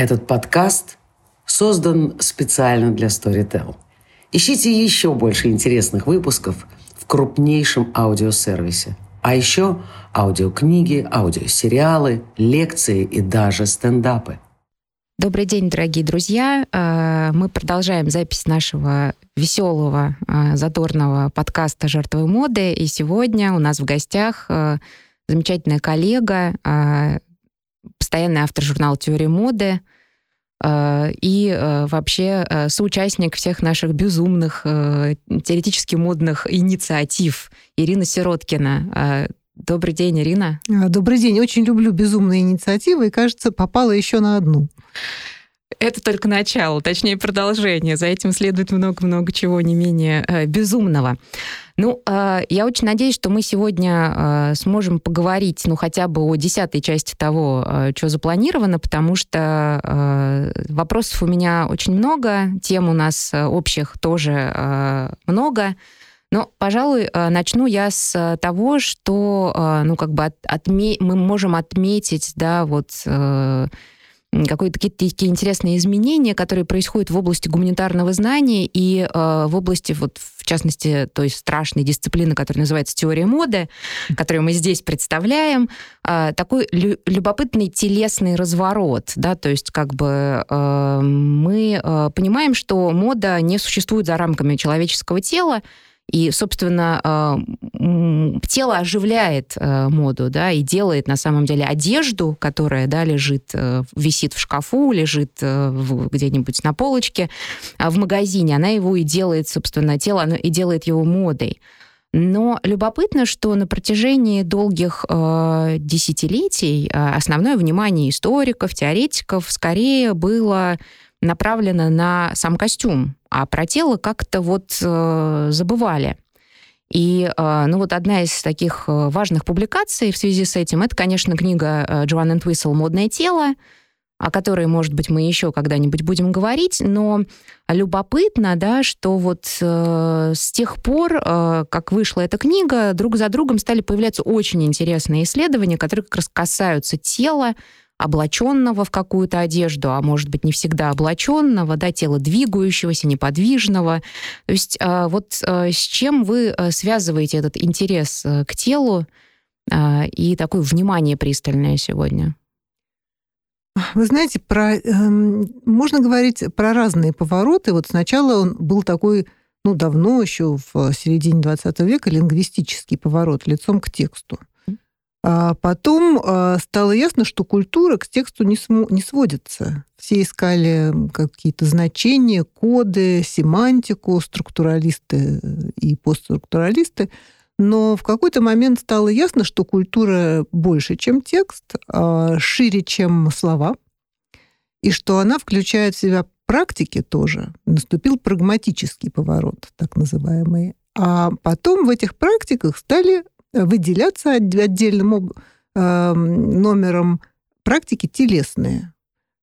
Этот подкаст создан специально для Storytel. Ищите еще больше интересных выпусков в крупнейшем аудиосервисе. А еще аудиокниги, аудиосериалы, лекции и даже стендапы. Добрый день, дорогие друзья. Э, мы продолжаем запись нашего веселого, э, задорного подкаста «Жертвы моды». И сегодня у нас в гостях э, замечательная коллега, постоянный автор журнала «Теория моды», и вообще соучастник всех наших безумных теоретически модных инициатив Ирина Сироткина. Добрый день, Ирина. Добрый день. Очень люблю безумные инициативы и, кажется, попала еще на одну. Это только начало, точнее продолжение. За этим следует много-много чего не менее э, безумного. Ну, э, я очень надеюсь, что мы сегодня э, сможем поговорить, ну, хотя бы о десятой части того, э, что запланировано, потому что вопросов у меня очень много, тем у нас общих тоже много. Но, пожалуй, начну я с того, что, ну, как бы от, отме- мы можем отметить, да, вот какие-то такие интересные изменения, которые происходят в области гуманитарного знания и э, в области, вот, в частности, той страшной дисциплины, которая называется теория моды, которую мы здесь представляем, э, такой лю- любопытный телесный разворот, да, то есть как бы э, мы э, понимаем, что мода не существует за рамками человеческого тела, и, собственно, э, тело оживляет э, моду, да, и делает на самом деле одежду, которая, да, лежит, э, висит в шкафу, лежит где-нибудь на полочке в магазине, она его и делает, собственно, тело, и делает его модой. Но любопытно, что на протяжении долгих э, десятилетий э, основное внимание историков, теоретиков скорее было направлено на сам костюм, а про тело как-то вот э, забывали. И э, ну вот одна из таких э, важных публикаций в связи с этим, это, конечно, книга э, Джоан Энтвисел «Модное тело», о которой, может быть, мы еще когда-нибудь будем говорить, но любопытно, да, что вот э, с тех пор, э, как вышла эта книга, друг за другом стали появляться очень интересные исследования, которые как раз касаются тела, облаченного в какую-то одежду, а может быть не всегда облаченного, да, тело двигающегося, неподвижного. То есть а, вот а, с чем вы а, связываете этот интерес к телу и такое внимание пристальное сегодня? Вы знаете, про, э, можно говорить про разные повороты. Вот сначала он был такой, ну, давно еще в середине 20 века, лингвистический поворот лицом к тексту. А потом а, стало ясно, что культура к тексту не, см- не сводится. Все искали какие-то значения, коды, семантику, структуралисты и постструктуралисты. Но в какой-то момент стало ясно, что культура больше, чем текст, а шире, чем слова, и что она включает в себя практики тоже. Наступил прагматический поворот, так называемый. А потом в этих практиках стали выделяться отдельным эм, номером практики телесные,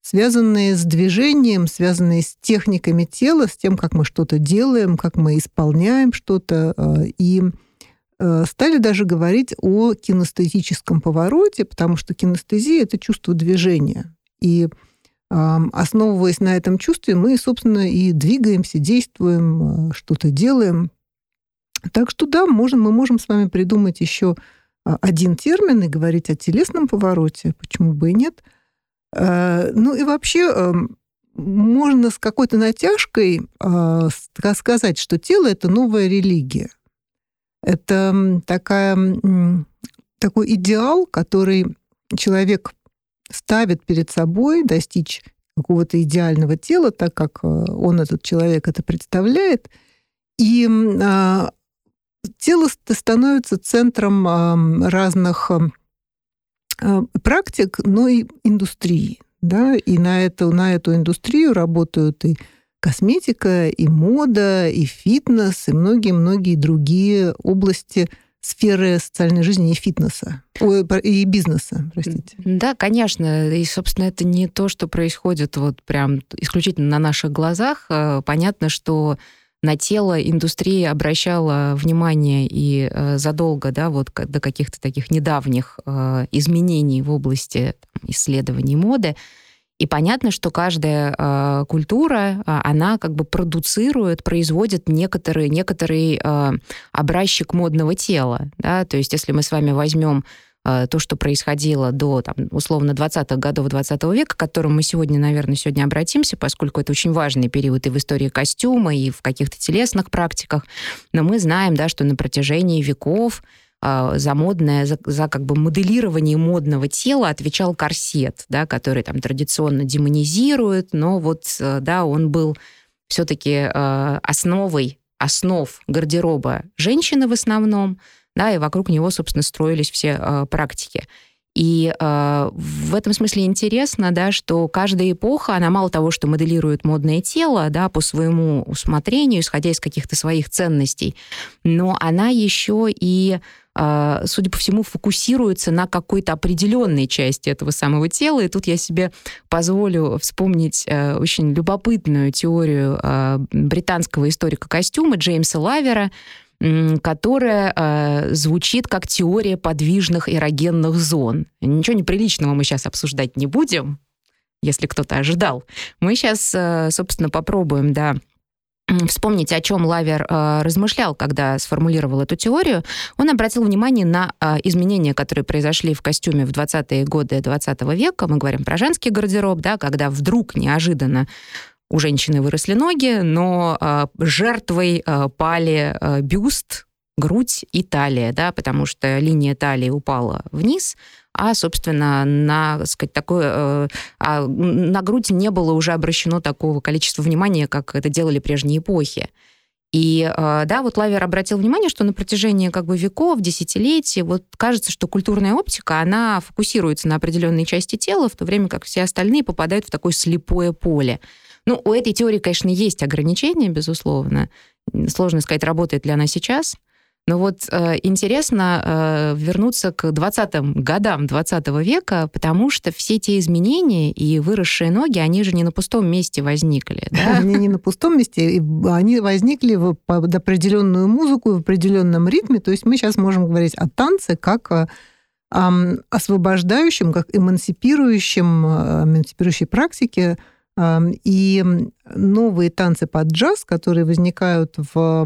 связанные с движением, связанные с техниками тела, с тем, как мы что-то делаем, как мы исполняем что-то. Э, и э, стали даже говорить о кинестетическом повороте, потому что кинестезия — это чувство движения. И основываясь на этом чувстве, мы, собственно, и двигаемся, действуем, э, что-то делаем. Так что да, можем, мы можем с вами придумать еще а, один термин и говорить о телесном повороте, почему бы и нет. Э, ну и вообще эм, можно с какой-то натяжкой а, сказать, что тело — это новая религия. Это такая, такой идеал, который человек ставит перед собой, достичь какого-то идеального тела, так как э, он, этот человек, это представляет. И а, тело становится центром разных а, практик, но и индустрии. Да? И на эту, на эту индустрию работают и косметика, и мода, и фитнес, и многие-многие другие области сферы социальной жизни и фитнеса, и бизнеса, простите. Да, конечно. И, собственно, это не то, что происходит вот прям исключительно на наших глазах. Э, понятно, что на тело индустрия обращала внимание и э, задолго, да, вот до каких-то таких недавних э, изменений в области там, исследований моды. И понятно, что каждая э, культура, э, она как бы продуцирует, производит некоторый, некоторый э, образчик модного тела. Да? То есть если мы с вами возьмем то, что происходило до, там, условно, 20-х годов 20 века, к которому мы сегодня, наверное, сегодня обратимся, поскольку это очень важный период и в истории костюма, и в каких-то телесных практиках. Но мы знаем, да, что на протяжении веков а, за модное, за, за как бы моделирование модного тела отвечал корсет, да, который там традиционно демонизирует, но вот, э, да, он был все-таки э, основой основ гардероба женщины в основном, да, и вокруг него, собственно, строились все э, практики. И э, в этом смысле интересно, да, что каждая эпоха, она мало того, что моделирует модное тело, да, по своему усмотрению, исходя из каких-то своих ценностей, но она еще и а, судя по всему, фокусируется на какой-то определенной части этого самого тела. И тут я себе позволю вспомнить э, очень любопытную теорию а, британского историка костюма Джеймса Лавера, которая э, звучит как теория подвижных эрогенных зон. Ничего неприличного мы сейчас обсуждать не будем, если кто-то ожидал. Мы сейчас, э, собственно, попробуем, да, вспомнить, о чем Лавер э, размышлял, когда сформулировал эту теорию, он обратил внимание на э, изменения, которые произошли в костюме в 20-е годы 20 века. Мы говорим про женский гардероб, да, когда вдруг неожиданно у женщины выросли ноги, но э, жертвой э, пали э, бюст, грудь и талия, да, потому что линия талии упала вниз, а, собственно, на, сказать, такое, э, а на грудь не было уже обращено такого количества внимания, как это делали прежние эпохи. И э, да, вот Лавер обратил внимание, что на протяжении как бы веков, десятилетий, вот кажется, что культурная оптика, она фокусируется на определенной части тела, в то время как все остальные попадают в такое слепое поле. Ну, у этой теории, конечно, есть ограничения, безусловно. Сложно сказать, работает ли она сейчас. Но вот э, интересно э, вернуться к 20-м годам 20 века, потому что все те изменения и выросшие ноги, они же не на пустом месте возникли. Да? Они не на пустом месте, они возникли в, под определенную музыку, в определенном ритме. То есть мы сейчас можем говорить о танце как о освобождающем, как эмансипирующем, э, эмансипирующей практике, и новые танцы под джаз, которые возникают в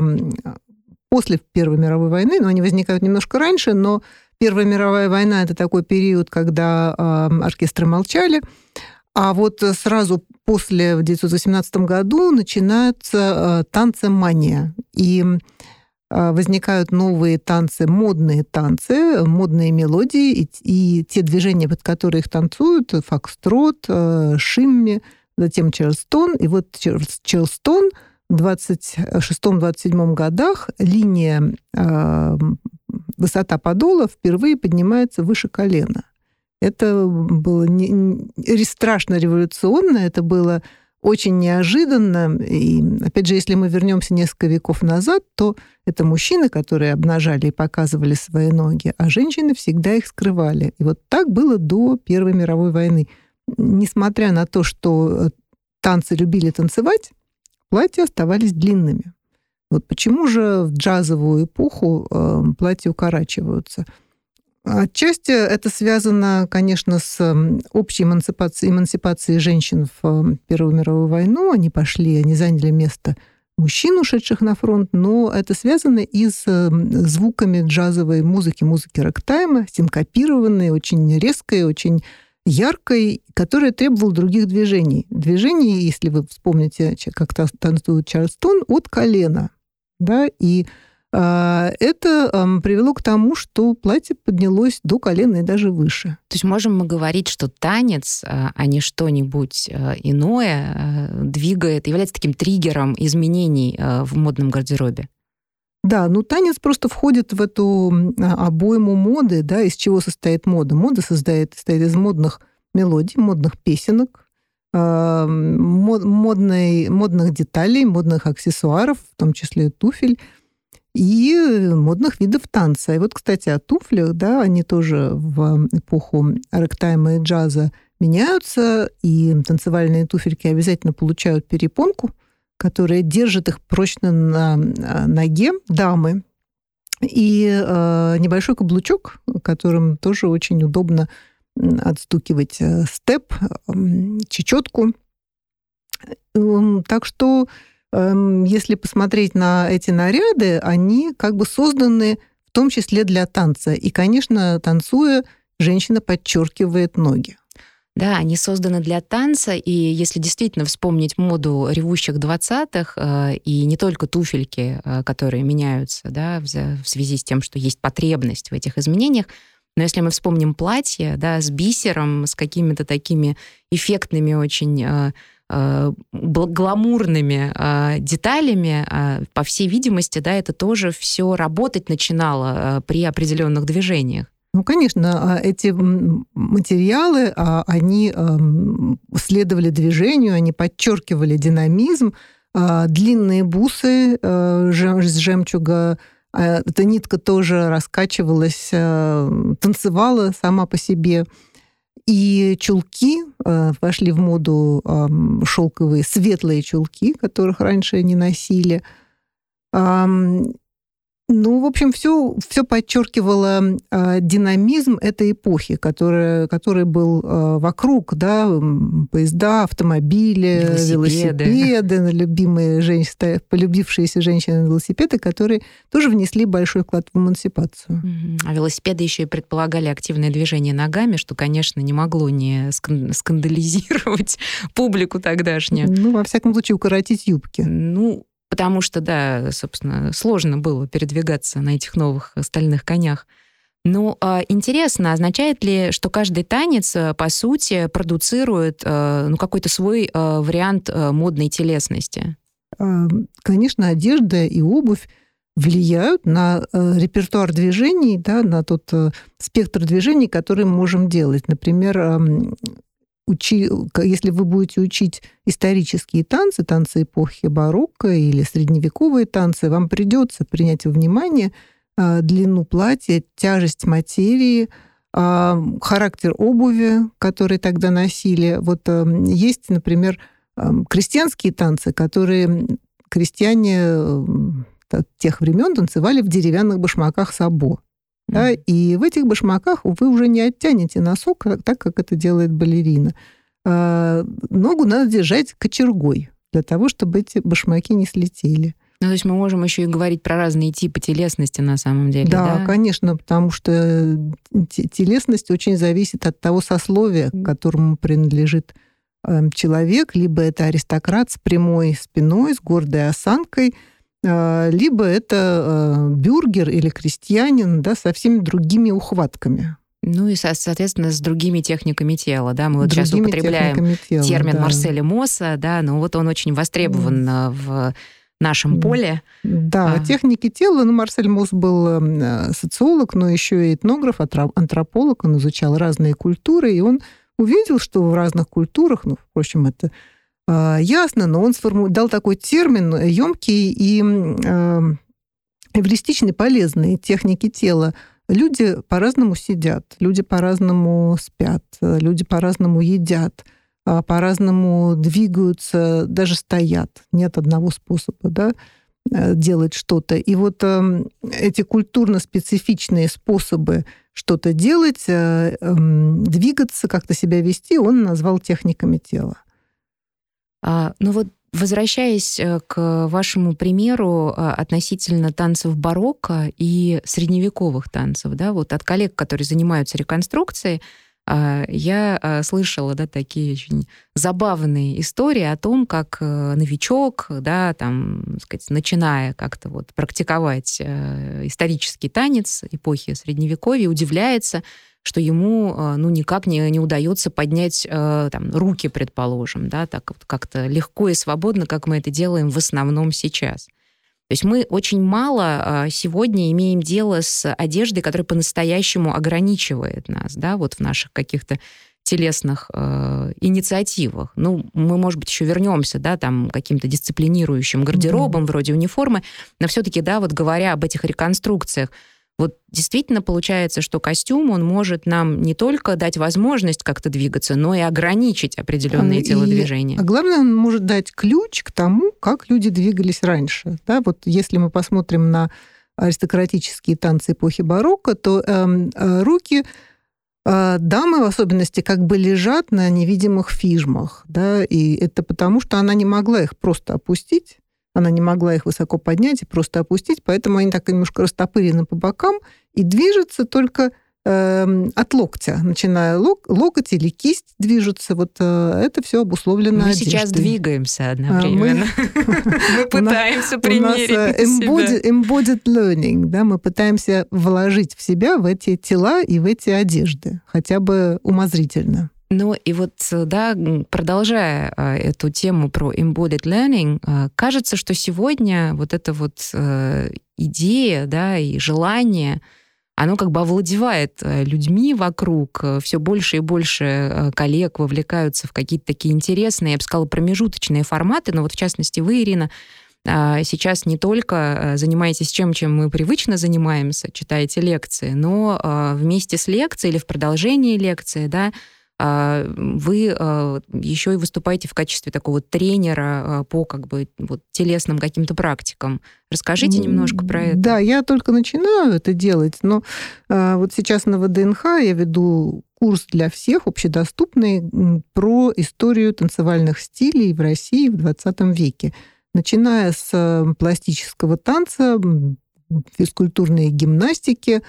после Первой мировой войны, но они возникают немножко раньше, но Первая мировая война – это такой период, когда оркестры молчали, а вот сразу после, в 1918 году, начинаются э, танцы «Мания». И э, возникают новые танцы, модные танцы, модные мелодии, и, и те движения, под которые их танцуют, фокстрот, э, шимми, затем чарльстон. И вот чарльстон – 26-27 годах линия э, высота подола впервые поднимается выше колена. Это было не, не, страшно революционно, это было очень неожиданно. И, опять же, если мы вернемся несколько веков назад, то это мужчины, которые обнажали и показывали свои ноги, а женщины всегда их скрывали. И вот так было до Первой мировой войны. Несмотря на то, что танцы любили танцевать, платья оставались длинными. Вот почему же в джазовую эпоху э, платья укорачиваются? Отчасти это связано, конечно, с общей эмансипацией, эмансипацией женщин в Первую мировую войну. Они пошли, они заняли место мужчин, ушедших на фронт, но это связано и с звуками джазовой музыки, музыки рэктайма, синкопированной, очень резкой, очень яркой, которая требовала других движений. Движений, если вы вспомните, как танцует Чарльстон, от колена. Да, и э, это э, привело к тому, что платье поднялось до колена и даже выше. То есть можем мы говорить, что танец, а, а не что-нибудь э, иное, двигает, является таким триггером изменений в модном гардеробе? Да, ну танец просто входит в эту а, обойму моды, да, из чего состоит мода. Мода создает, состоит из модных мелодий, модных песенок, э, мод, модной, модных деталей, модных аксессуаров, в том числе туфель, и модных видов танца. И вот, кстати, о туфлях, да, они тоже в эпоху рэктайма и джаза меняются, и танцевальные туфельки обязательно получают перепонку, которая держит их прочно на ноге дамы. И э, небольшой каблучок, которым тоже очень удобно отстукивать степ, чечетку. Так что, если посмотреть на эти наряды, они как бы созданы в том числе для танца. И, конечно, танцуя, женщина подчеркивает ноги. Да, они созданы для танца, и если действительно вспомнить моду ревущих 20-х, э, и не только туфельки, э, которые меняются да, в, связи с тем, что есть потребность в этих изменениях, но если мы вспомним платье да, с бисером, с какими-то такими эффектными очень э, гламурными деталями, э, по всей видимости, да, это тоже все работать начинало при определенных движениях. Ну, конечно, а эти материалы, а, они следовали движению, они подчеркивали динамизм. А, длинные бусы э, с жемчуга, эта нитка тоже раскачивалась, э, танцевала сама по себе. И чулки э, вошли в моду шелковые, светлые чулки, которых раньше не носили. Ну, в общем, все, все подчеркивало э, динамизм этой эпохи, которая, который был э, вокруг, да, поезда, автомобили, велосипеды, велосипеды любимые женщины, полюбившиеся женщины велосипеды, которые тоже внесли большой вклад в эмансипацию. А велосипеды еще и предполагали активное движение ногами, что, конечно, не могло не скандализировать публику тогдашнюю. Ну, во всяком случае, укоротить юбки. Ну, потому что, да, собственно, сложно было передвигаться на этих новых стальных конях. Ну, а, интересно, означает ли, что каждый танец, э, по сути, продуцирует э, ну, какой-то свой э, вариант модной телесности? Конечно, одежда и обувь влияют на репертуар движений, да, на тот спектр движений, который мы можем делать. Например, учи, если вы будете учить исторические танцы, танцы эпохи барокко или средневековые танцы, вам придется принять во внимание а, длину платья, тяжесть материи, а, характер обуви, который тогда носили. Вот а, есть, например, крестьянские танцы, которые крестьяне тех времен танцевали в деревянных башмаках сабо. Да, и в этих башмаках вы уже не оттянете носок, так как это делает балерина. А, ногу надо держать кочергой для того, чтобы эти башмаки не слетели. Ну, то есть мы можем еще и говорить про разные типы телесности на самом деле. Да, да? конечно, потому что телесность очень зависит от того сословия, к которому принадлежит эм, человек, либо это аристократ с прямой спиной, с гордой осанкой, либо это э, бюргер или крестьянин да, со всеми другими ухватками. Ну и, соответственно, с другими техниками тела, да, мы вот другими сейчас употребляем тела, термин да. Марселя Мосса, да, но вот он очень востребован mm. в нашем поле. Да, а. техники тела, ну, Марсель Мосс был э, социолог, но еще и этнограф, антрополог, он изучал разные культуры, и он увидел, что в разных культурах, ну, впрочем, это а, ясно, но он сформу... дал такой термин емкий и э, эвристичный, полезный техники тела. Люди по-разному сидят, люди по-разному спят, люди по-разному едят, а, по-разному двигаются, даже стоят. Нет одного способа да, э, делать что-то. И вот э, эти культурно-специфичные способы что-то делать, э, эм, двигаться, как-то себя вести, он назвал техниками тела. А, ну вот Возвращаясь э, к вашему примеру а, относительно танцев барокко и средневековых танцев, да, вот от коллег, которые занимаются реконструкцией, а, я а, слышала, да, такие очень забавные истории о том, как э, новичок, да, там, сказать, начиная как-то вот практиковать э, исторический танец эпохи Средневековья, удивляется, что ему э, ну, никак не, не удается поднять э, там, руки, предположим, да, так вот как-то легко и свободно, как мы это делаем в основном сейчас. То есть мы очень мало э, сегодня имеем дело с одеждой, которая по-настоящему ограничивает нас, да, вот в наших каких-то телесных э, инициативах. Ну, мы, может быть, еще вернемся, да, там, каким-то дисциплинирующим гардеробом mm-hmm. вроде униформы, но все-таки, да, вот говоря об этих реконструкциях, вот действительно получается, что костюм, он может нам не только дать возможность как-то двигаться, но и ограничить определенные и, телодвижения. А главное, он может дать ключ к тому, как люди двигались раньше. Да, вот если мы посмотрим на аристократические танцы эпохи барокко, то эм, э, руки А, дамы в особенности как бы лежат на невидимых фижмах, да, и это потому, что она не могла их просто опустить, она не могла их высоко поднять и просто опустить, поэтому они так немножко растопырены по бокам и движутся только э, от локтя, начиная лок, локоть или кисть движутся. Вот э, это все обусловлено Мы одеждой. сейчас двигаемся одновременно. Мы пытаемся примерить себя. Embodied learning, да, мы пытаемся вложить в себя в эти тела и в эти одежды, хотя бы умозрительно. Ну и вот, да, продолжая а, эту тему про embodied learning, а, кажется, что сегодня вот эта вот э, идея, да, и желание, оно как бы овладевает э, людьми вокруг. Все больше и больше э, коллег вовлекаются в какие-то такие интересные, я бы сказала, промежуточные форматы. Но вот в частности вы, Ирина, а, сейчас не только занимаетесь чем, чем мы привычно занимаемся, читаете лекции, но вместе с лекцией или в продолжении лекции, да, вы а, еще и выступаете в качестве такого тренера а, по как бы вот телесным каким-то практикам. Расскажите немножко про это. Да, я только начинаю это делать, но вот сейчас на ВДНХ я веду курс для всех, общедоступный, про историю танцевальных стилей в России в 20 веке. Начиная с пластического танца, физкультурной гимнастики,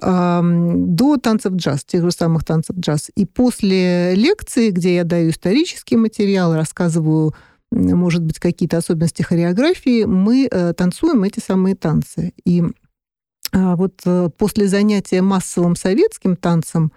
до танцев джаз, тех же самых танцев джаз. И после лекции, где я даю исторический материал, рассказываю, может быть, какие-то особенности хореографии, мы э, танцуем эти самые танцы. И а, вот э, после занятия массовым советским танцем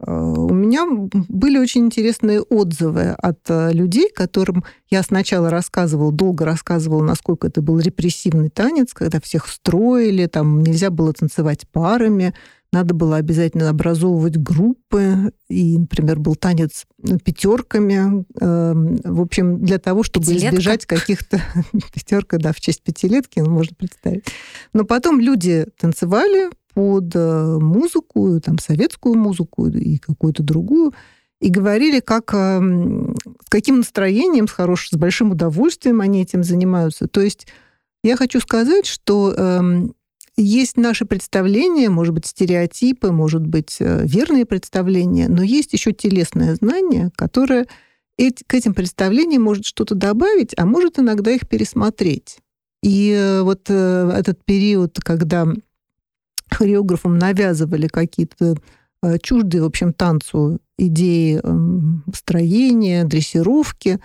у меня были очень интересные отзывы от э, людей, которым я сначала рассказывал, долго рассказывал, насколько это был репрессивный танец, когда всех строили, там нельзя было танцевать парами, надо было обязательно образовывать группы, и, например, был танец пятерками, эм, в общем, для того, чтобы Пятилетка? избежать каких-то... Пятерка, да, в честь пятилетки, ну, можно представить. Но потом люди танцевали, под э, музыку, там, советскую музыку и какую-то другую, и говорили, как, эм, с каким настроением, с, хорошим, с большим удовольствием они этим занимаются. То есть я хочу сказать, что э, есть наши представления, может быть, стереотипы, может быть, э, верные представления, но есть еще телесное знание, которое эти, к этим представлениям может что-то добавить, а может иногда их пересмотреть. И э, вот э, этот период, когда хореографам навязывали какие-то э, чуждые, в общем, танцу идеи эм, строения, дрессировки,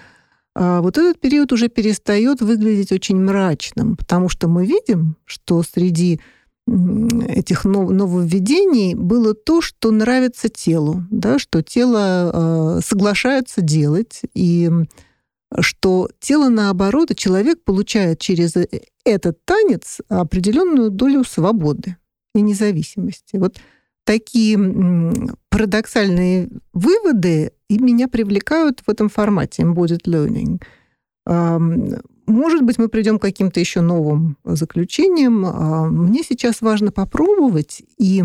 а вот этот период уже перестает выглядеть очень мрачным, потому что мы видим, что среди этих нововведений было то, что нравится телу, да, что тело э, соглашается делать, и что тело, наоборот, человек получает через э, этот танец определенную долю свободы и независимости. Вот такие парадоксальные выводы и меня привлекают в этом формате embodied learning. Может быть, мы придем к каким-то еще новым заключениям. А мне сейчас важно попробовать, и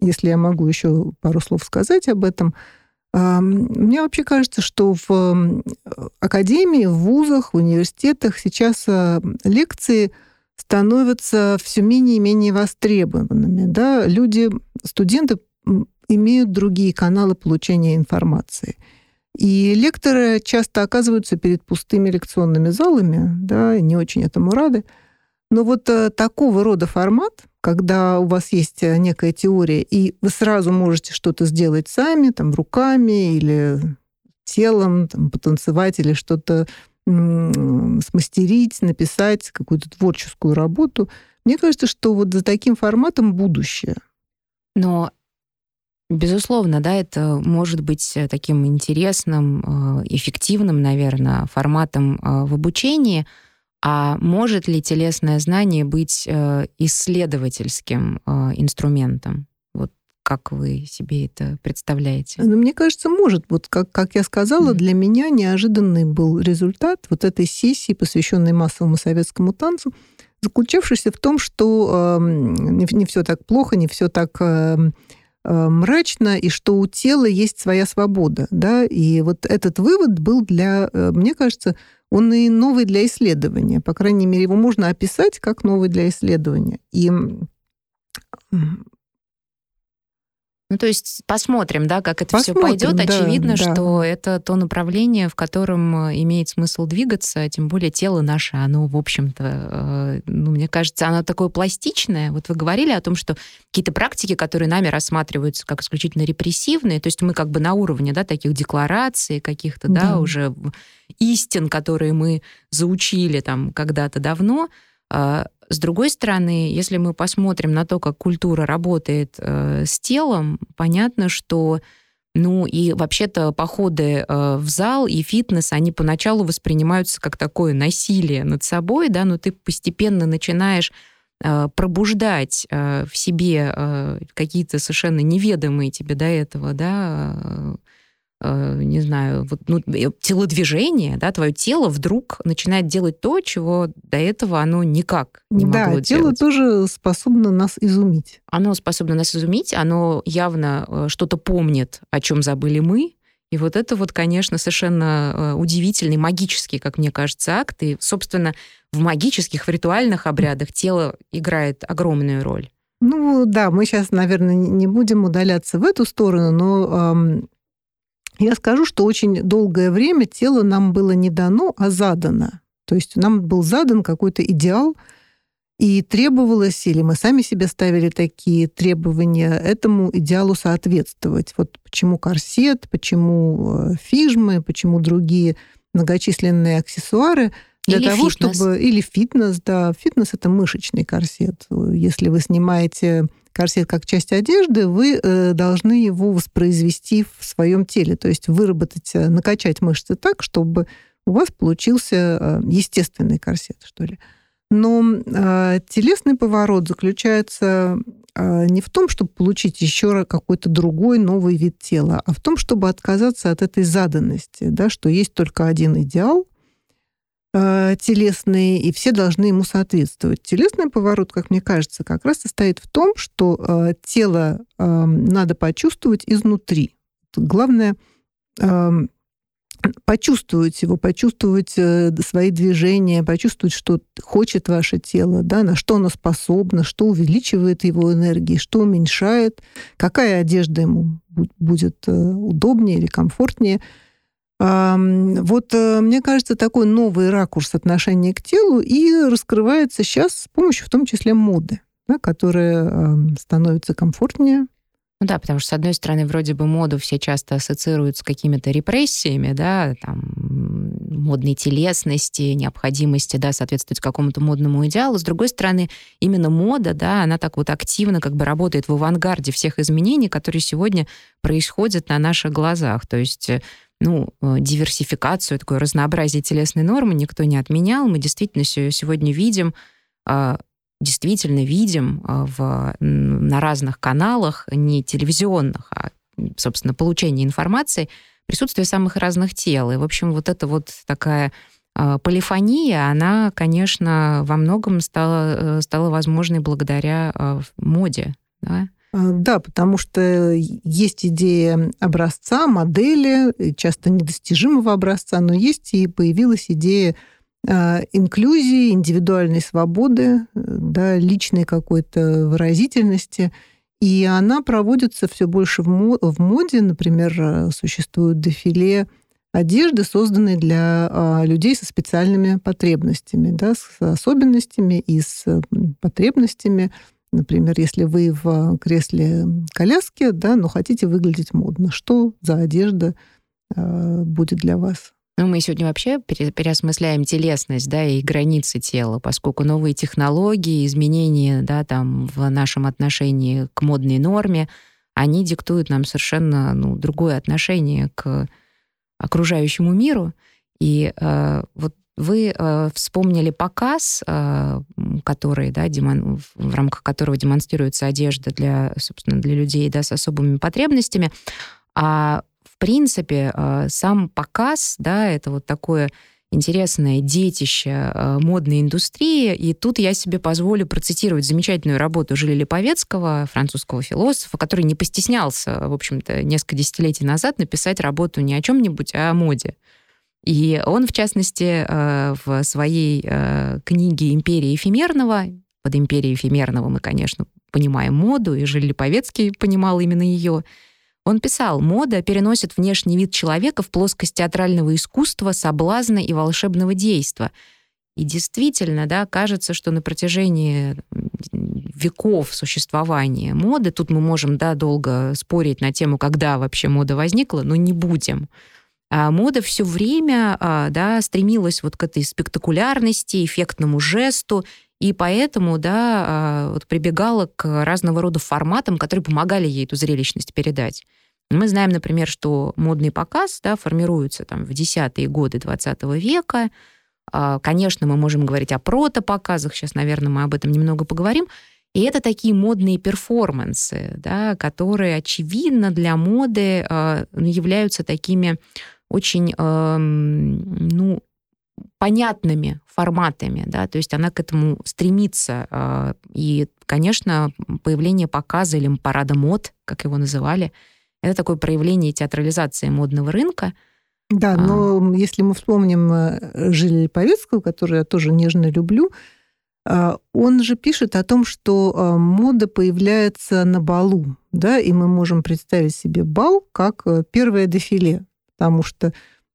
если я могу еще пару слов сказать об этом, мне вообще кажется, что в академии, в вузах, в университетах сейчас а, лекции – становятся все менее и менее востребованными. Да? Люди, студенты имеют другие каналы получения информации. И лекторы часто оказываются перед пустыми лекционными залами, да, не очень этому рады. Но вот э, такого рода формат, когда у вас есть э, некая теория, и вы сразу можете что-то сделать сами, там, руками или телом, там, потанцевать или что-то смастерить, написать какую-то творческую работу. Мне кажется, что вот за таким форматом будущее. Но Безусловно, да, это может быть э, таким интересным, э, эффективным, наверное, форматом э, в обучении. А может ли телесное знание быть исследовательским инструментом? Как вы себе это представляете? Ну, мне кажется, может. Вот как, как я сказала, mm. для меня неожиданный был результат вот этой сессии, посвященной массовому советскому танцу, заключавшийся в том, что э, не, не все так плохо, не все так э, э, мрачно, и что у тела есть своя свобода. Да? И вот этот вывод был для, э, мне кажется, он и новый для исследования. По крайней мере, его можно описать как новый для исследования. И Ну, то есть посмотрим, да, как это все пойдет. Да, Очевидно, да. что это то направление, в котором э, имеет смысл двигаться, тем более тело наше, оно, в общем-то, э, ну, мне кажется, оно такое пластичное. Вот вы говорили о том, что какие-то практики, которые нами рассматриваются как исключительно репрессивные, то есть мы как бы на уровне, да, таких деклараций каких-то, да, да уже истин, которые мы заучили там когда-то давно, а, с другой стороны, если мы посмотрим на то, как культура работает э, с телом, понятно, что ну и вообще-то походы э, в зал и фитнес, они поначалу воспринимаются как такое насилие над собой, да, но ты постепенно начинаешь э, пробуждать э, в себе э, какие-то совершенно неведомые тебе до этого, да, Э, не знаю, вот, ну, э, телодвижение, да, твое тело вдруг начинает делать то, чего до этого оно никак не да, могло делать. Да, тело тоже способно нас изумить. Оно способно нас изумить, оно явно э, что-то помнит, о чем забыли мы, и вот это вот, конечно, совершенно удивительный, магический, как мне кажется, акт. И, собственно, в магических, в ритуальных обрядах тело играет огромную роль. Ну да, мы сейчас, наверное, не будем удаляться в эту сторону, но я скажу, что очень долгое время тело нам было не дано, а задано. То есть нам был задан какой-то идеал, и требовалось, или мы сами себе ставили такие требования, этому идеалу соответствовать. Вот почему корсет, почему э, фижмы, почему другие многочисленные аксессуары для или того, фитнес. чтобы... Или фитнес, да. Фитнес — это мышечный корсет. Если вы снимаете корсет как часть одежды, вы э, должны его воспроизвести в своем теле, то есть выработать, э, накачать мышцы так, чтобы у вас получился э, естественный корсет, что ли. Но телесный поворот заключается не в том, чтобы получить еще какой-то другой новый вид тела, а в том, чтобы отказаться от этой заданности, да, что есть только один идеал, э, телесные, и все должны ему соответствовать. Телесный поворот, как мне кажется, как раз состоит в том, что э, тело э, надо почувствовать изнутри. Главное э, почувствовать его, почувствовать э, свои движения, почувствовать, что хочет ваше тело, да, на что оно способно, что увеличивает его энергии, что уменьшает, какая одежда ему будет э, удобнее или комфортнее – вот, э, мне кажется, такой новый ракурс отношения к телу и раскрывается сейчас с помощью в том числе моды, да, которая становится комфортнее, ну да, потому что, с одной стороны, вроде бы моду все часто ассоциируют с какими-то репрессиями, да, там, модной телесности, необходимости, да, соответствовать какому-то модному идеалу. С другой стороны, именно мода, да, она так вот активно как бы работает в авангарде всех изменений, которые сегодня происходят на наших глазах. То есть ну, э, диверсификацию, такое разнообразие телесной нормы никто не отменял. Мы действительно сегодня видим, а, действительно видим а, в, на разных каналах, не телевизионных, а, собственно, получение информации, присутствие самых разных тел. И, в общем, вот эта вот такая а, полифония, она, конечно, во многом стала, э, стала возможной благодаря моде. Да? А, да, потому что есть идея образца, модели, часто недостижимого образца, но есть и появилась идея а, инклюзии, индивидуальной свободы, да, личной какой-то выразительности. И она проводится все больше в моде. Например, существуют дефиле одежды, созданные для а, людей со специальными потребностями, да, с особенностями и с потребностями – Например, если вы в кресле коляски, да, но хотите выглядеть модно, что за одежда э, будет для вас? Ну, мы сегодня вообще переосмысляем телесность, да, и границы тела, поскольку новые технологии, изменения, да, там, в нашем отношении к модной норме, они диктуют нам совершенно, ну, другое отношение к окружающему миру. И э, вот вы э, вспомнили показ, э, который, да, демон, в рамках которого демонстрируется одежда для, собственно, для людей да, с особыми потребностями. А в принципе э, сам показ, да, это вот такое интересное детище э, модной индустрии. И тут я себе позволю процитировать замечательную работу Жили Липовецкого, французского философа, который не постеснялся, в общем-то, несколько десятилетий назад написать работу не о чем-нибудь, а о моде. И он, в частности, э, в своей э, книге «Империя эфемерного», под «Империей эфемерного» мы, конечно, понимаем моду, и Жиль Липовецкий понимал именно ее. Он писал, мода переносит внешний вид человека в плоскость театрального искусства, соблазна и волшебного действа. И действительно, да, кажется, что на протяжении веков существования моды, тут мы можем, да, долго спорить на тему, когда вообще мода возникла, но не будем. А мода все время, а, да, стремилась вот к этой спектакулярности, эффектному жесту, и поэтому, да, а, вот прибегала к разного рода форматам, которые помогали ей эту зрелищность передать. Мы знаем, например, что модный показ да, формируется там, в десятые годы 20 века. Конечно, мы можем говорить о протопоказах, сейчас, наверное, мы об этом немного поговорим. И это такие модные перформансы, да, которые, очевидно, для моды э, являются такими очень, э, ну, понятными форматами, да, то есть она к этому стремится. А, и, конечно, появление показа или парада мод, как его называли, это такое проявление театрализации модного рынка. Да, а. но если мы вспомним э, Жиля Липовецкого, который я тоже нежно люблю, а, он же пишет о том, что мода появляется на балу, да, и мы можем представить себе бал как э, первое дефиле, потому что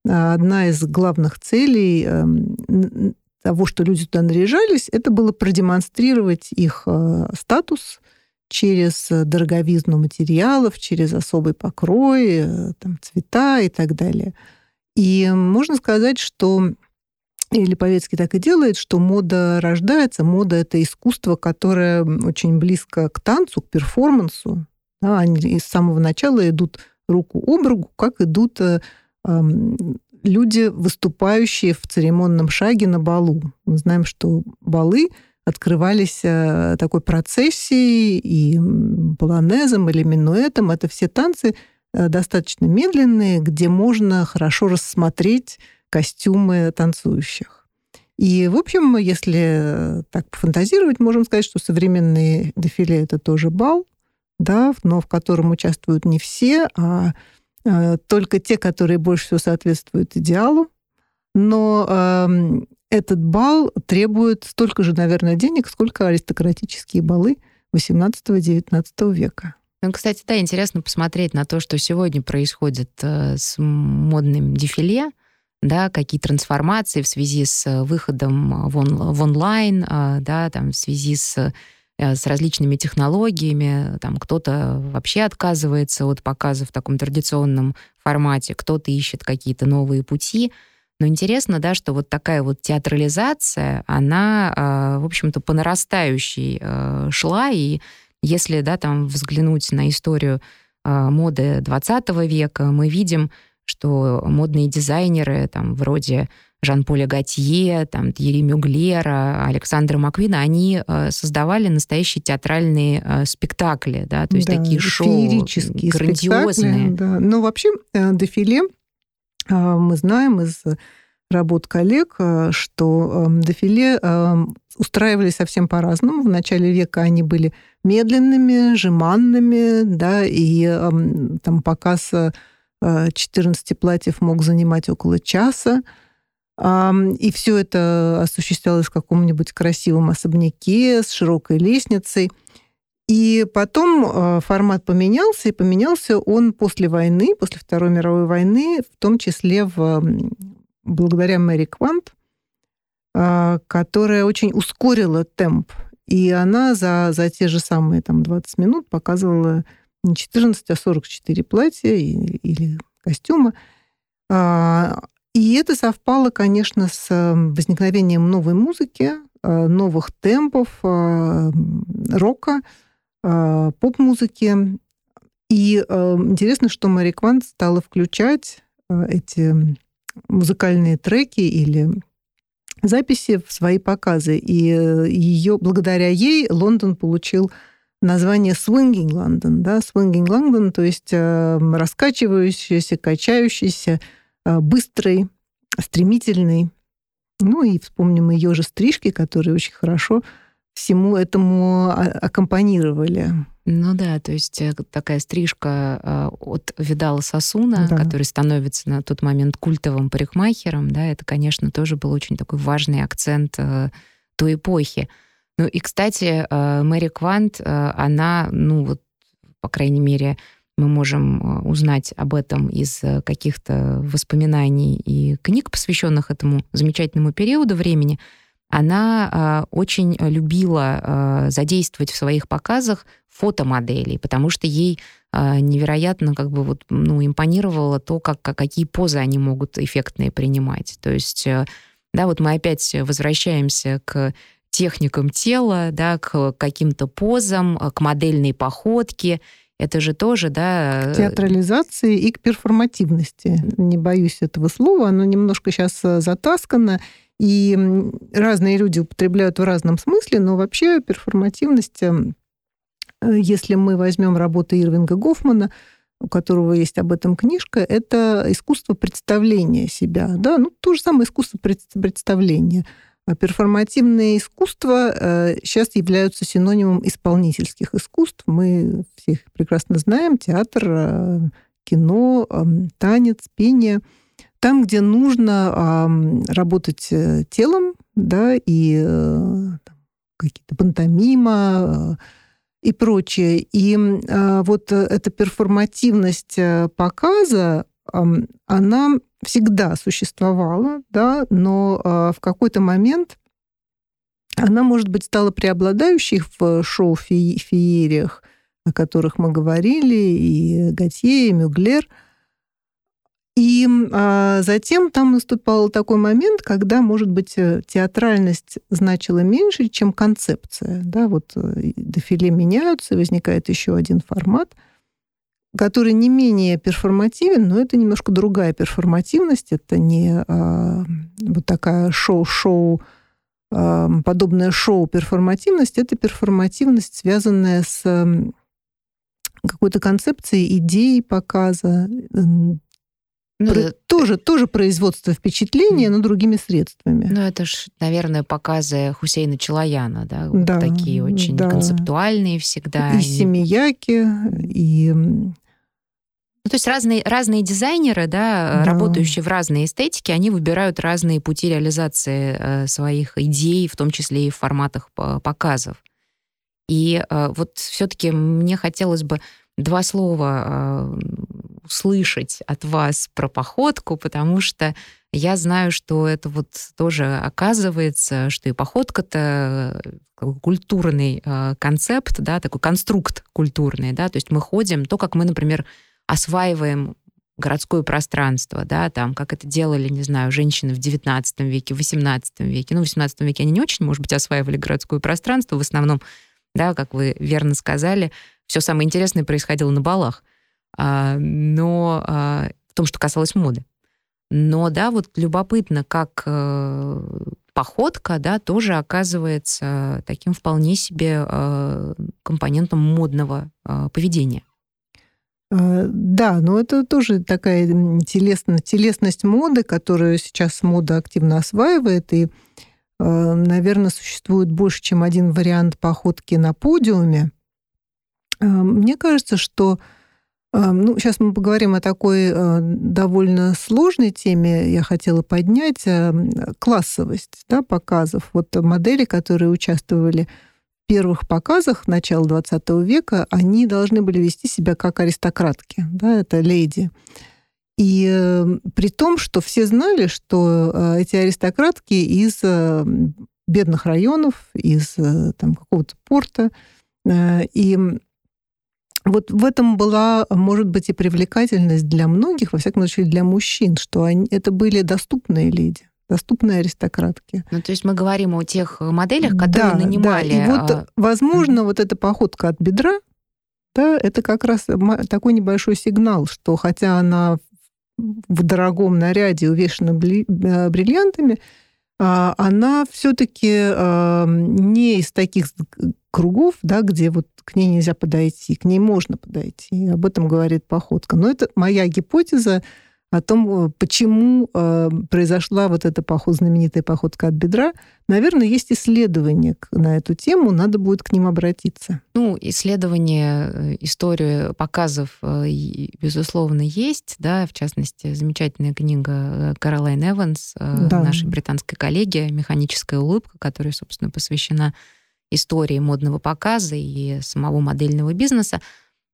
а, одна из главных целей эм, того, что люди туда наряжались, это было продемонстрировать их э, статус через дороговизну материалов, через особый покрой, э, там, цвета и так далее. И можно сказать, что и Липовецкий так и делает, что мода рождается. Мода — это искусство, которое очень близко к танцу, к перформансу. Да, они с самого начала идут руку об руку, как идут э, люди, выступающие в церемонном шаге на балу. Мы знаем, что балы открывались э, такой процессией и полонезом или минуэтом. Это все танцы э, достаточно медленные, где можно хорошо рассмотреть костюмы танцующих. И, в общем, если так пофантазировать, можем сказать, что современные дефиле — это тоже бал, да, но в котором участвуют не все, а Э, только те, которые больше всего соответствуют идеалу. Но э, этот бал требует столько же, наверное, денег, сколько аристократические балы XVIII-XIX века. Ну, кстати, да, интересно посмотреть на то, что сегодня происходит э, с модным дефиле, да, какие трансформации в связи с выходом в, он, в онлайн, э, да, там, в связи с Э, с различными технологиями. Там кто-то вообще отказывается от показа в таком традиционном формате, кто-то ищет какие-то новые пути. Но интересно, да, что вот такая вот театрализация, она, а, в общем-то, по нарастающей э, шла, и если, да, там взглянуть на историю а, моды 20 века, мы видим, что модные дизайнеры, там, вроде Жан-Поля Готье, там, Тьерри Мюглера, Александра Маквина, они э, создавали настоящие театральные э, спектакли, да, то есть да, такие шоу грандиозные. Да. Но вообще э, дефиле мы знаем из работ коллег, что э, дефиле э, устраивали совсем по-разному. В начале века они были медленными, жеманными, да, и э, там показ 14 платьев мог занимать около часа. И все это осуществлялось в каком-нибудь красивом особняке с широкой лестницей. И потом а, формат поменялся, и поменялся он после войны, после Второй мировой войны, в том числе в, благодаря Мэри Квант, а, которая очень ускорила темп. И она за, за те же самые там, 20 минут показывала не 14, а 44 платья или, костюма. А, и это совпало, конечно, с возникновением новой музыки, э, новых темпов, э, рока, э, поп-музыки. И интересно, что Мэри Квант стала включать эти музыкальные треки или записи в свои показы. И ее, благодаря ей Лондон получил название Swinging London, да, Swinging London, то есть раскачивающийся, качающийся, Э, быстрый, стремительный. Ну и вспомним ее же стрижки, которые очень хорошо всему этому а, аккомпанировали. Ну да, то есть э, такая стрижка э, от Видала Сосуна, да. который становится на тот момент культовым парикмахером, да, это, конечно, тоже был очень такой важный акцент той эпохи. Ну и, кстати, Мэри Квант, она, ну вот, по крайней мере, мы можем узнать об этом из каких-то воспоминаний и книг, посвященных этому замечательному периоду времени, она очень любила задействовать в своих показах фотомоделей, потому что ей невероятно как бы вот, ну, импонировало то, как, какие позы они могут эффектные принимать. То есть, э, да, вот мы опять возвращаемся к техникам тела, да, к каким-то позам, к модельной походке. Это же тоже, да... К театрализации и к перформативности. Не боюсь этого слова, оно немножко сейчас э, затаскано, и разные люди употребляют в разном смысле, но вообще перформативность эм, Э, если мы возьмем работы Ирвинга Гофмана, у которого есть об этом книжка, это искусство представления себя. Да? Ну, то же самое искусство представления. Перформативные искусства сейчас э, являются синонимом исполнительских искусств. Мы все их прекрасно знаем. Театр, э, кино, танец, пение. Там, где нужно работать телом, да, и какие-то пантомима, и прочее. И э, вот эта перформативность э, показа, э, она всегда существовала, да, но э, в какой-то момент она, может быть, стала преобладающей в шоу-феериях, о которых мы говорили, и Готье, и Мюглер – и а, затем там наступал такой момент, когда, может быть, э, театральность значила меньше, чем концепция. Да, вот э, дефиле меняются, возникает еще один формат, который не менее перформативен, но это немножко другая перформативность. Это не а, вот такая шоу-шоу, а, подобное шоу-перформативность. Это перформативность, связанная с какой-то концепцией, идеей показа, ну, Про, это... тоже, тоже производство впечатления, но другими средствами. Ну, это ж, наверное, показы Хусейна Челаяна, да? да вот такие очень да. концептуальные всегда. И, и семияки, и... Ну, то есть разные, разные дизайнеры, да, да, работающие в разной эстетике, они выбирают разные пути реализации э, своих идей, в том числе и в форматах показов. И э, вот все-таки мне хотелось бы два слова э, услышать от вас про походку, потому что я знаю, что это вот тоже оказывается, что и походка-то э, культурный э, концепт, да, такой конструкт культурный, да, то есть мы ходим, то, как мы, например, осваиваем городское пространство, да, там, как это делали, не знаю, женщины в XIX веке, в XVIII веке. Ну, в XVIII веке они не очень, может быть, осваивали городское пространство, в основном, да, как вы верно сказали, все самое интересное происходило на балах. А, но а, в том, что касалось моды. Но, да, вот любопытно, как э, походка, да, тоже оказывается таким вполне себе э, компонентом модного э, поведения. Да, но это тоже такая телесность, телесность моды, которую сейчас мода активно осваивает, и, наверное, существует больше, чем один вариант походки на подиуме. Мне кажется, что ну, сейчас мы поговорим о такой э, довольно сложной теме. Я хотела поднять э, классовость да, показов. Вот модели, которые участвовали в первых показах начала XX века, они должны были вести себя как аристократки. Да, это леди. И э, при том, что все знали, что эти аристократки из бедных районов, из там, какого-то порта, и вот в этом была, может быть, и привлекательность для многих, во всяком случае для мужчин, что они, это были доступные леди доступные аристократки. Ну, то есть мы говорим о тех моделях, которые да, нанимали. Да. И вот, а, возможно, mm-hmm. вот эта походка от бедра, да, это как раз такой небольшой сигнал, что хотя она в дорогом наряде увешана э, бриллиантами, она все-таки а, не из таких кругов, да, где вот к ней нельзя подойти, к ней можно подойти. Об этом говорит походка. Но это моя гипотеза о том, э, почему э, произошла вот эта поход, знаменитая походка от бедра. Наверное, есть исследования на эту тему, надо будет к ним обратиться. Ну, исследования, э, историю показов, э, безусловно, есть, да, в частности, замечательная книга Каролайн Эванс, да. нашей британской коллеги «Механическая улыбка», которая, собственно, посвящена истории модного показа и самого модельного бизнеса.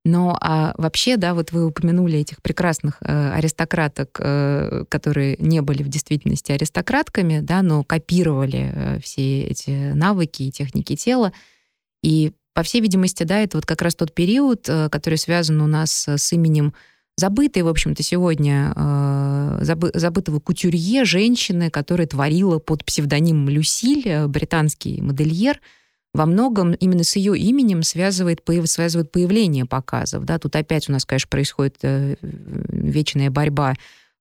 Но а вообще, да, вот вы упомянули этих прекрасных э, аристократок, э, которые не были в действительности аристократками, да, но копировали э, все эти навыки и техники тела. И, по всей видимости, да, это вот как раз тот период, э, который связан у нас с именем забытой, в общем-то, сегодня э, забы, забытого кутюрье женщины, которая творила под псевдонимом Люсиль, э, британский модельер — во многом именно с ее именем связывает, связывает появление показов. Да? Тут опять у нас, конечно, происходит э, вечная борьба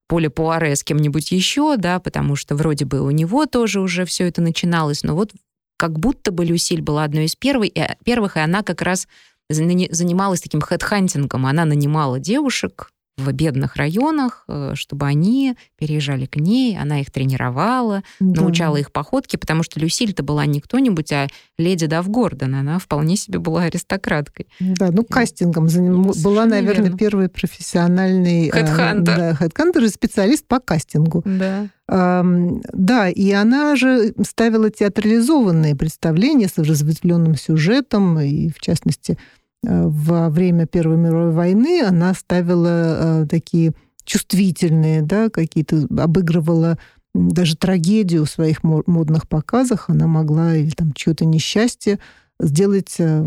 Поля Пуаре с кем-нибудь еще, да, потому что вроде бы у него тоже уже все это начиналось, но вот как будто бы Люсиль была одной из первых, и, первых, и она как раз занималась таким хедхантингом. Она нанимала девушек, в бедных районах, э, чтобы они переезжали к ней, она их тренировала, да. научала их походке, потому что Люсиль-то была не кто-нибудь, а леди Дав Гордон, она вполне себе была аристократкой. Да, ну кастингом заним... ну, была, наверное, верно. первый профессиональный хедхантер, э, да, хедхантер и специалист по кастингу. Да. Да, и она же ставила театрализованные представления с разветвленным сюжетом, и в частности во время Первой мировой войны она ставила э, такие чувствительные, да, какие-то, обыгрывала даже трагедию в своих модных показах. Она могла или там чье-то несчастье сделать э,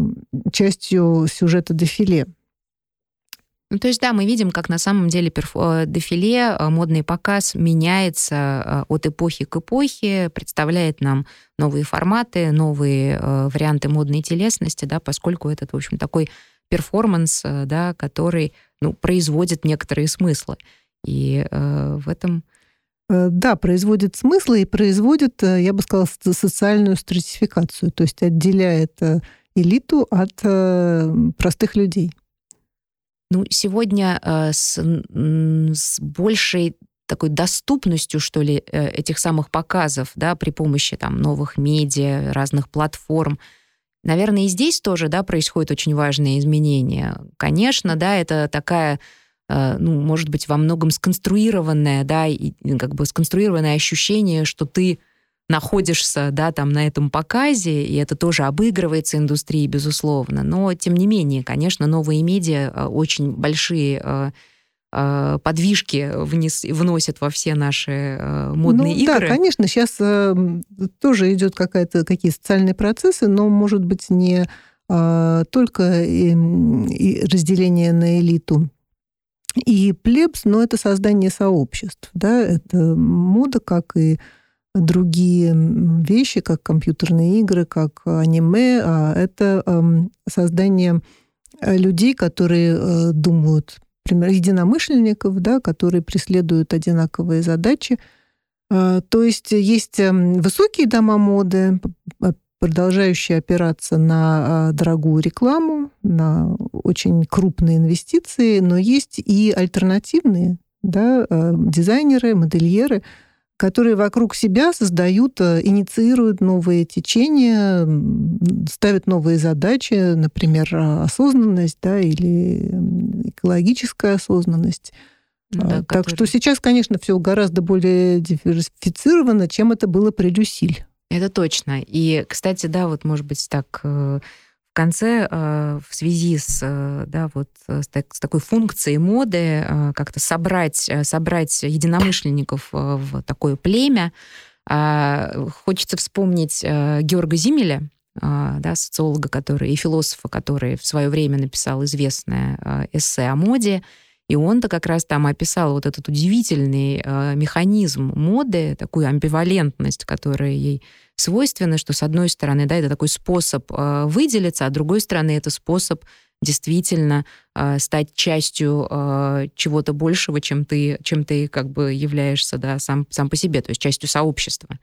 частью сюжета дефиле. Ну, то есть, да, мы видим, как на самом деле перфо- э, дефиле, э, модный показ меняется э, от эпохи к эпохе, представляет нам новые форматы, новые варианты модной телесности, да, поскольку это, в общем, такой перформанс, да, который ну, производит некоторые смыслы. И э, в этом... Да, производит смыслы и производит, я бы сказала, социальную стратификацию, то есть отделяет элиту от простых людей. Ну, сегодня э, с, с большей такой доступностью, что ли, э, этих самых показов, да, при помощи там новых медиа, разных платформ, наверное, и здесь тоже, да, происходят очень важные изменения. Конечно, да, это такая э, ну, может быть, во многом сконструированное, да, и как бы сконструированное ощущение, что ты находишься, да, там на этом показе, и это тоже обыгрывается индустрией, безусловно. Но, тем не менее, конечно, новые медиа э, очень большие э, э, подвижки вниз, вносят во все наши модные ну, игры. Да, конечно, сейчас тоже идет какая-то какие социальные процессы, но, может быть, не только разделение на элиту и плебс, но это создание сообществ. Да? Это мода, как и другие вещи, как компьютерные игры, как аниме, а это создание э, людей, которые э, думают, например, единомышленников, да, которые преследуют одинаковые задачи. А, то есть есть высокие дома моды, продолжающие опираться на а, дорогую рекламу, на очень крупные инвестиции, но есть и альтернативные да, э, дизайнеры, модельеры, которые вокруг себя создают, э, инициируют новые течения, ставят новые задачи, например, а, осознанность да, или экологическая осознанность. Да, а, так который... что сейчас, конечно, все гораздо более диверсифицировано, чем это было при Люсиль. Это точно. И, кстати, да, вот, может быть, так э, конце э, в связи с, э, да, вот, э, с, с такой функцией моды как-то собрать, собрать единомышленников в такое племя, хочется вспомнить Георга Зимеля, да, социолога, который и философа, который в свое время написал известное эссе о моде, и он-то как раз там описал вот этот удивительный э, механизм моды, такую амбивалентность, которая ей свойственна, что с одной стороны, да, это такой способ э, выделиться, а с другой стороны, это способ действительно э, стать частью э, чего-то большего, чем ты, чем ты как бы являешься, да, сам, сам по себе, то есть частью сообщества.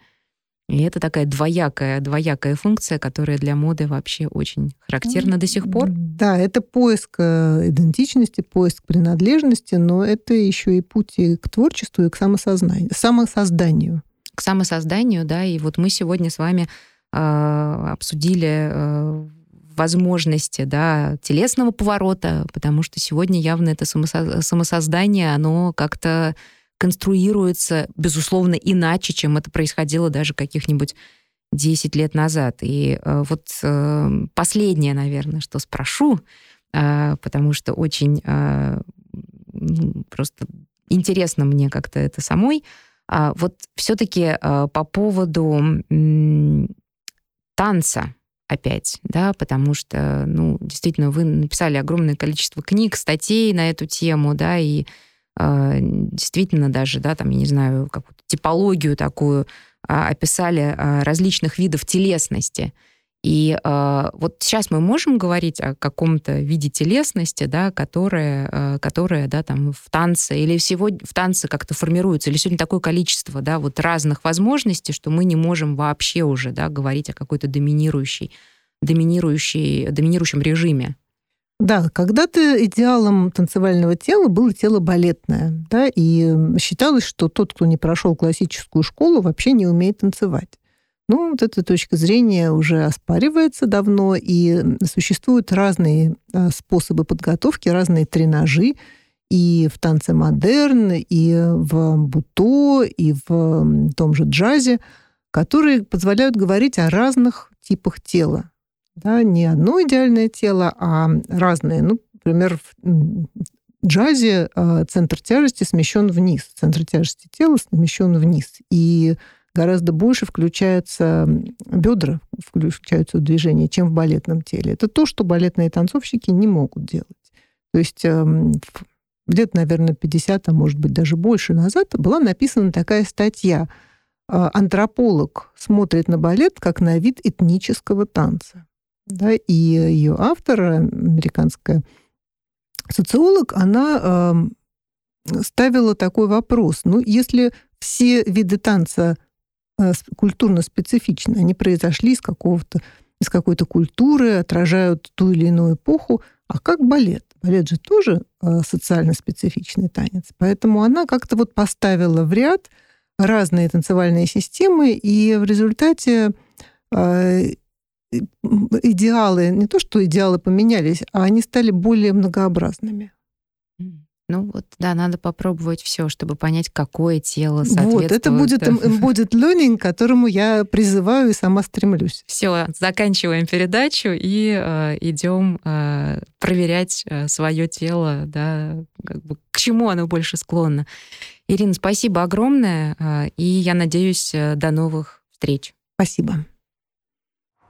И это такая двоякая, двоякая функция, которая для моды вообще очень характерна до сих пор. Да, это поиск э, идентичности, поиск принадлежности, но это еще и путь и к творчеству, и к самосознанию, самосозданию. К самосозданию, да, и вот мы сегодня с вами э, обсудили э, возможности да, телесного поворота, потому что сегодня явно это самосоздание, оно как-то конструируется, безусловно, иначе, чем это происходило даже каких-нибудь 10 лет назад. И э, вот э, последнее, наверное, что спрошу, э, потому что очень ну, просто интересно мне как-то это самой. А вот все-таки по поводу танца опять, да, потому что, ну, действительно, вы написали огромное количество книг, статей на эту тему, да, и действительно даже, да, там, я не знаю, какую-то типологию такую а, описали а, различных видов телесности. И вот сейчас мы можем говорить о каком-то виде телесности, да, которая, которая да, там, в танце или всего в танце как-то формируется, или сегодня такое количество да, вот разных возможностей, что мы не можем вообще уже да, говорить о какой-то доминирующей, доминирующей, доминирующем режиме. Да, когда-то идеалом танцевального тела было тело балетное, да, и считалось, что тот, кто не прошел классическую школу, вообще не умеет танцевать. Ну, вот эта точка зрения уже оспаривается давно, и существуют разные а, способы подготовки, разные тренажи, и в танце модерн, и в буто, и в том же джазе, которые позволяют говорить о разных типах тела да, не одно идеальное тело, а разные. Ну, например, в джазе а, центр тяжести смещен вниз, центр тяжести тела смещен вниз. И гораздо больше включается бедра, включаются в движение, чем в балетном теле. Это то, что балетные танцовщики не могут делать. То есть эм, лет, наверное, 50, а может быть даже больше назад была написана такая статья. А, Антрополог смотрит на балет как на вид этнического танца да, и ее автор, американская социолог, она э, ставила такой вопрос. Ну, если все виды танца э, культурно специфичны, они произошли из какого-то из какой-то культуры, отражают ту или иную эпоху, а как балет? Балет же тоже э, социально специфичный танец. Поэтому она как-то вот поставила в ряд разные танцевальные системы, и в результате э, идеалы, не то что идеалы поменялись, а они стали более многообразными. Ну вот, да, надо попробовать все, чтобы понять, какое тело соответствует. Вот, это будет, будет learning, к которому я призываю и сама стремлюсь. Все, заканчиваем передачу и э, идем э, проверять э, свое тело, да, как бы, к чему оно больше склонно. Ирина, спасибо огромное, э, и я надеюсь, э, до новых встреч. Спасибо.